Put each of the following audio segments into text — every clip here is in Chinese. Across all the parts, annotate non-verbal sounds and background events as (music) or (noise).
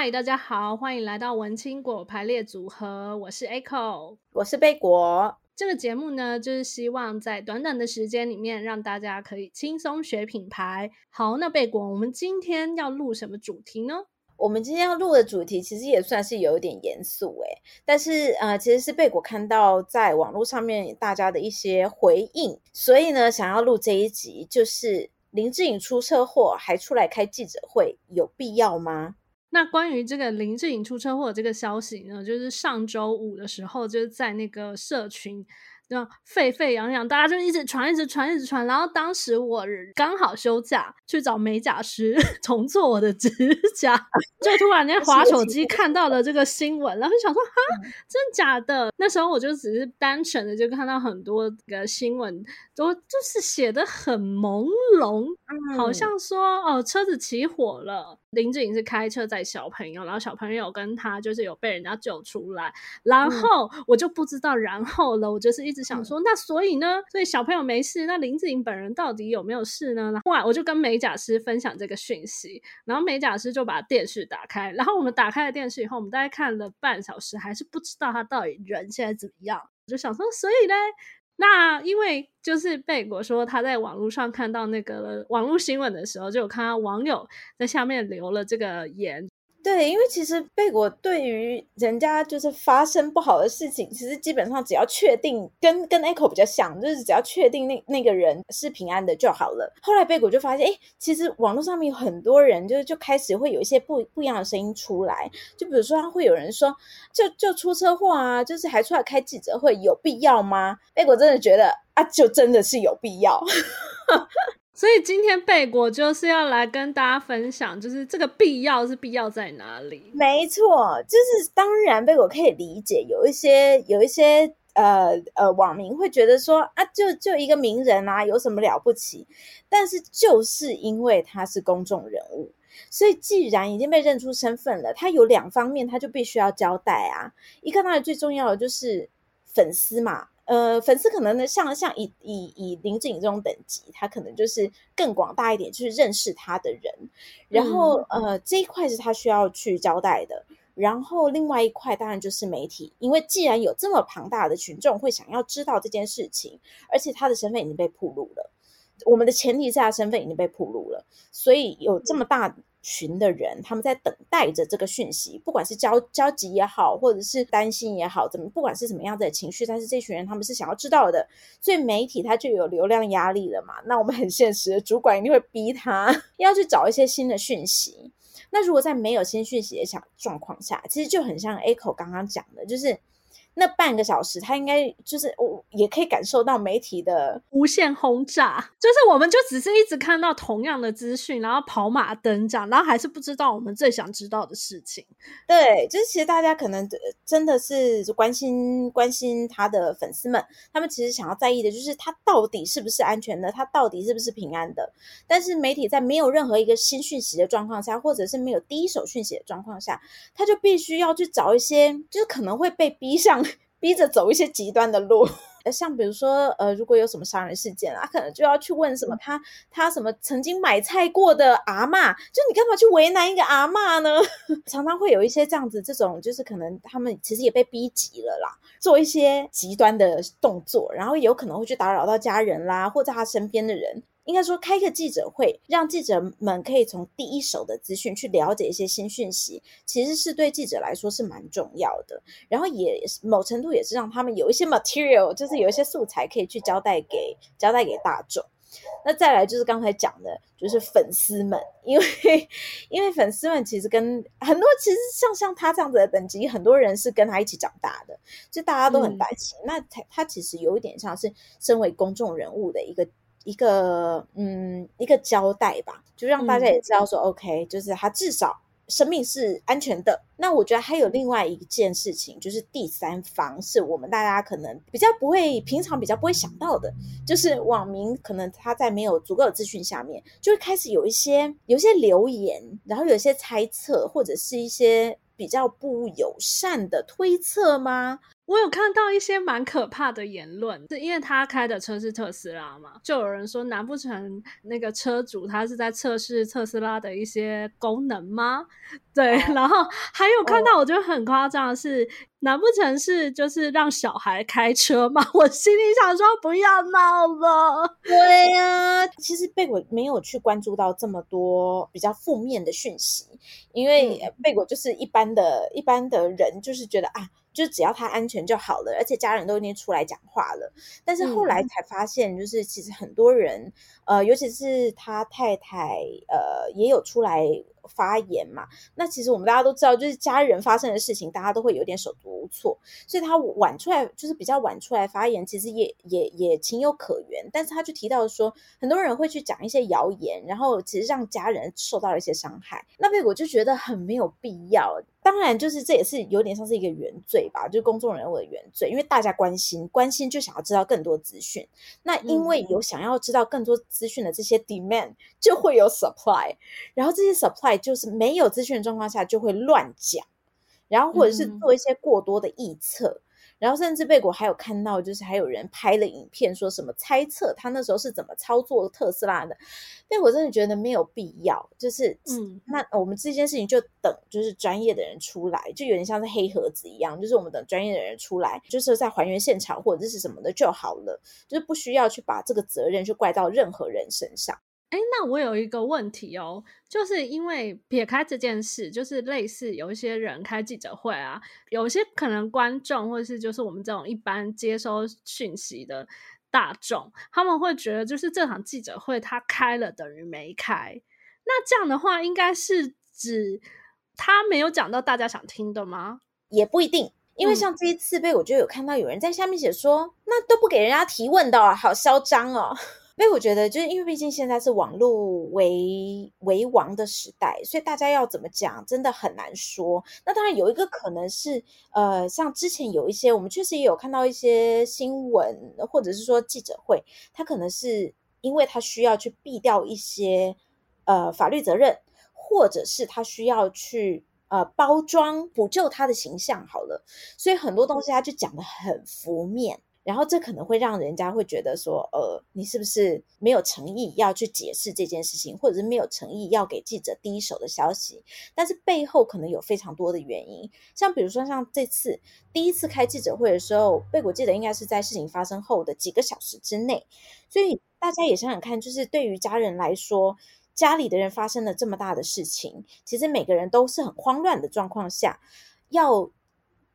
嗨，大家好，欢迎来到文青果排列组合。我是 Echo，我是贝果。这个节目呢，就是希望在短短的时间里面，让大家可以轻松学品牌。好，那贝果，我们今天要录什么主题呢？我们今天要录的主题其实也算是有一点严肃诶，但是呃，其实是贝果看到在网络上面大家的一些回应，所以呢，想要录这一集，就是林志颖出车祸还出来开记者会，有必要吗？那关于这个林志颖出车祸这个消息呢，就是上周五的时候，就是在那个社群。就沸沸扬扬，大家就一直传，一直传，一直传。然后当时我刚好休假，去找美甲师 (laughs) 重做我的指甲，就突然间滑手机看到了这个新闻，然后就想说哈，真假的？那时候我就只是单纯的就看到很多个新闻，都就是写的很朦胧，好像说哦，车子起火了。林志颖是开车载小朋友，然后小朋友跟他就是有被人家救出来，然后我就不知道然后了，我就是一直想说，那所以呢，所以小朋友没事，那林志颖本人到底有没有事呢？然后我就跟美甲师分享这个讯息，然后美甲师就把电视打开，然后我们打开了电视以后，我们大概看了半小时，还是不知道他到底人现在怎么样，我就想说，所以呢。那因为就是贝果说他在网络上看到那个网络新闻的时候，就有看到网友在下面留了这个言。对，因为其实贝果对于人家就是发生不好的事情，其实基本上只要确定跟跟 Echo 比较像，就是只要确定那那个人是平安的就好了。后来贝果就发现，哎，其实网络上面有很多人，就就开始会有一些不不一样的声音出来，就比如说会有人说，就就出车祸啊，就是还出来开记者会，有必要吗？贝果真的觉得啊，就真的是有必要。所以今天贝果就是要来跟大家分享，就是这个必要是必要在哪里？没错，就是当然贝果可以理解，有一些有一些呃呃网民会觉得说啊，就就一个名人啊，有什么了不起？但是就是因为他是公众人物，所以既然已经被认出身份了，他有两方面，他就必须要交代啊。一个当然最重要的就是粉丝嘛。呃，粉丝可能呢，像像以以以林志颖这种等级，他可能就是更广大一点，就是认识他的人。然后、嗯、呃，这一块是他需要去交代的。然后另外一块当然就是媒体，因为既然有这么庞大的群众会想要知道这件事情，而且他的身份已经被暴露了，我们的前提是他身份已经被暴露了，所以有这么大。群的人，他们在等待着这个讯息，不管是焦焦急也好，或者是担心也好，怎么不管是什么样子的情绪，但是这群人他们是想要知道的，所以媒体他就有流量压力了嘛。那我们很现实，主管一定会逼他要去找一些新的讯息。那如果在没有新讯息的想状况下，其实就很像 Echo 刚刚讲的，就是。那半个小时，他应该就是我也可以感受到媒体的无限轰炸，就是我们就只是一直看到同样的资讯，然后跑马灯这样，然后还是不知道我们最想知道的事情。对，就是其实大家可能真的是关心关心他的粉丝们，他们其实想要在意的就是他到底是不是安全的，他到底是不是平安的。但是媒体在没有任何一个新讯息的状况下，或者是没有第一手讯息的状况下，他就必须要去找一些，就是可能会被逼上。(laughs) 逼着走一些极端的路，(laughs) 像比如说，呃，如果有什么杀人事件啊，可能就要去问什么他他什么曾经买菜过的阿嬷，就你干嘛去为难一个阿嬷呢？(laughs) 常常会有一些这样子，这种就是可能他们其实也被逼急了啦，做一些极端的动作，然后有可能会去打扰到家人啦，或者他身边的人。应该说，开个记者会，让记者们可以从第一手的资讯去了解一些新讯息，其实是对记者来说是蛮重要的。然后也某程度也是让他们有一些 material，就是有一些素材可以去交代给交代给大众。那再来就是刚才讲的，就是粉丝们，因为因为粉丝们其实跟很多其实像像他这样子的等级，很多人是跟他一起长大的，就大家都很担心。嗯、那他他其实有一点像是身为公众人物的一个。一个嗯，一个交代吧，就让大家也知道说，嗯，OK，就是他至少生命是安全的。那我觉得还有另外一件事情，就是第三方是我们大家可能比较不会，平常比较不会想到的，就是网民可能他在没有足够的资讯下面，就会开始有一些有一些留言，然后有一些猜测，或者是一些比较不友善的推测吗？我有看到一些蛮可怕的言论，是因为他开的车是特斯拉嘛，就有人说，难不成那个车主他是在测试特斯拉的一些功能吗？对，(laughs) 然后还有看到我觉得很夸张的是，哦、难不成是就是让小孩开车吗？(laughs) 我心里想说不要闹了。对呀、啊，其实贝果没有去关注到这么多比较负面的讯息，因为贝果就是一般的一般的人，就是觉得啊。就只要他安全就好了，而且家人都已经出来讲话了。但是后来才发现，就是其实很多人，嗯、呃，尤其是他太太，呃，也有出来发言嘛。那其实我们大家都知道，就是家人发生的事情，大家都会有点手足无措。所以他晚出来，就是比较晚出来发言，其实也也也情有可原。但是他就提到说，很多人会去讲一些谣言，然后其实让家人受到了一些伤害。那贝果就觉得很没有必要。当然，就是这也是有点像是一个原罪吧，就是公众人物的原罪，因为大家关心，关心就想要知道更多资讯。那因为有想要知道更多资讯的这些 demand，就会有 supply，然后这些 supply 就是没有资讯的状况下就会乱讲，然后或者是做一些过多的臆测。然后甚至贝果还有看到，就是还有人拍了影片，说什么猜测他那时候是怎么操作特斯拉的。贝果真的觉得没有必要，就是嗯，那我们这件事情就等就是专业的人出来，就有点像是黑盒子一样，就是我们等专业的人出来，就是在还原现场或者是什么的就好了，就是不需要去把这个责任去怪到任何人身上。哎，那我有一个问题哦，就是因为撇开这件事，就是类似有一些人开记者会啊，有些可能观众或者是就是我们这种一般接收讯息的大众，他们会觉得就是这场记者会他开了等于没开，那这样的话应该是指他没有讲到大家想听的吗？也不一定，因为像这一次被我就有看到有人在下面写说，嗯、那都不给人家提问的，好嚣张哦。(laughs) 所以我觉得，就是因为毕竟现在是网络为为王的时代，所以大家要怎么讲，真的很难说。那当然有一个可能是，呃，像之前有一些，我们确实也有看到一些新闻，或者是说记者会，他可能是因为他需要去避掉一些呃法律责任，或者是他需要去呃包装补救他的形象，好了，所以很多东西他就讲得很浮面。然后这可能会让人家会觉得说，呃，你是不是没有诚意要去解释这件事情，或者是没有诚意要给记者第一手的消息？但是背后可能有非常多的原因，像比如说像这次第一次开记者会的时候，贝果记得应该是在事情发生后的几个小时之内，所以大家也想想看，就是对于家人来说，家里的人发生了这么大的事情，其实每个人都是很慌乱的状况下，要。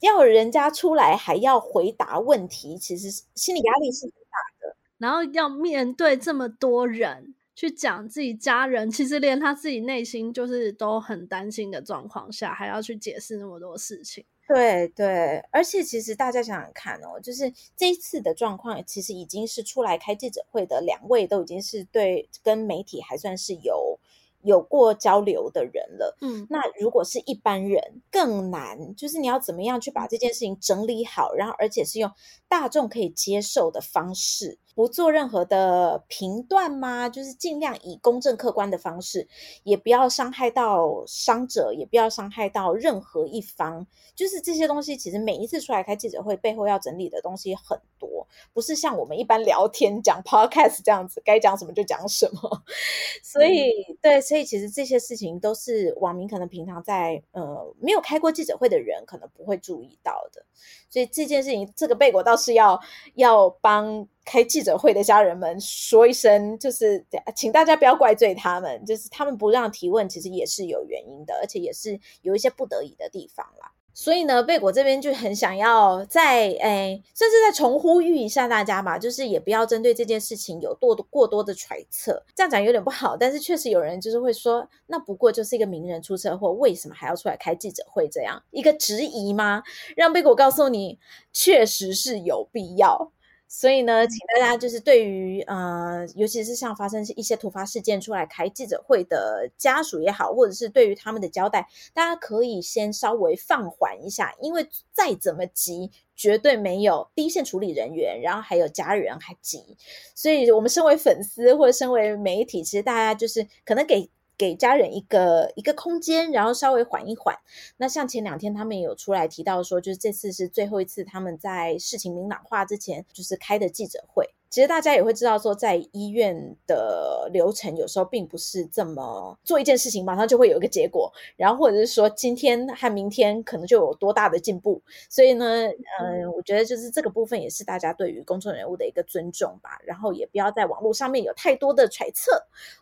要人家出来还要回答问题，其实心理压力是很大的。然后要面对这么多人去讲自己家人，其实连他自己内心就是都很担心的状况下，还要去解释那么多事情。对对，而且其实大家想想看哦，就是这一次的状况，其实已经是出来开记者会的两位都已经是对跟媒体还算是有。有过交流的人了，嗯，那如果是一般人更难，就是你要怎么样去把这件事情整理好，然后而且是用大众可以接受的方式。不做任何的评断吗？就是尽量以公正客观的方式，也不要伤害到伤者，也不要伤害到任何一方。就是这些东西，其实每一次出来开记者会，背后要整理的东西很多，不是像我们一般聊天讲 podcast 这样子，该讲什么就讲什么。(laughs) 所以，嗯、对，所以其实这些事情都是网民可能平常在呃没有开过记者会的人可能不会注意到的。所以这件事情，这个背果倒是要要帮。开记者会的家人们说一声，就是请大家不要怪罪他们，就是他们不让提问，其实也是有原因的，而且也是有一些不得已的地方啦。所以呢，贝果这边就很想要再诶，甚至再重呼吁一下大家嘛，就是也不要针对这件事情有多过多的揣测，这样讲有点不好，但是确实有人就是会说，那不过就是一个名人出车祸，为什么还要出来开记者会？这样一个质疑吗？让贝果告诉你，确实是有必要。所以呢，请大家就是对于呃，尤其是像发生一些突发事件出来开记者会的家属也好，或者是对于他们的交代，大家可以先稍微放缓一下，因为再怎么急，绝对没有第一线处理人员，然后还有家人还急。所以，我们身为粉丝或者身为媒体，其实大家就是可能给。给家人一个一个空间，然后稍微缓一缓。那像前两天他们有出来提到说，就是这次是最后一次他们在事情明朗化之前就是开的记者会。其实大家也会知道说，在医院的流程有时候并不是这么做一件事情马上就会有一个结果，然后或者是说今天和明天可能就有多大的进步。所以呢，嗯，我觉得就是这个部分也是大家对于公众人物的一个尊重吧。然后也不要在网络上面有太多的揣测，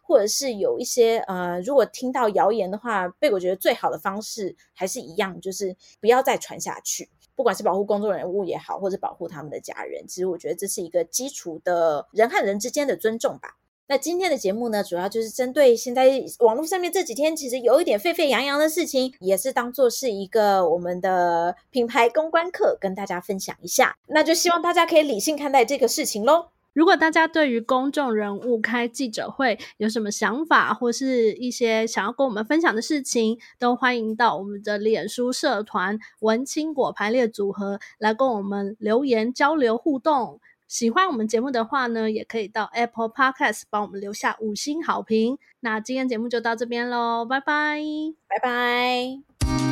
或者是有一些呃，如果听到谣言的话，被我觉得最好的方式还是一样，就是不要再传下去。不管是保护公众人物也好，或者保护他们的家人，其实我觉得这是一个基础的人和人之间的尊重吧。那今天的节目呢，主要就是针对现在网络上面这几天其实有一点沸沸扬扬的事情，也是当做是一个我们的品牌公关课，跟大家分享一下。那就希望大家可以理性看待这个事情喽。如果大家对于公众人物开记者会有什么想法，或是一些想要跟我们分享的事情，都欢迎到我们的脸书社团“文青果排列组合”来跟我们留言交流互动。喜欢我们节目的话呢，也可以到 Apple Podcast 帮我们留下五星好评。那今天节目就到这边喽，拜拜，拜拜。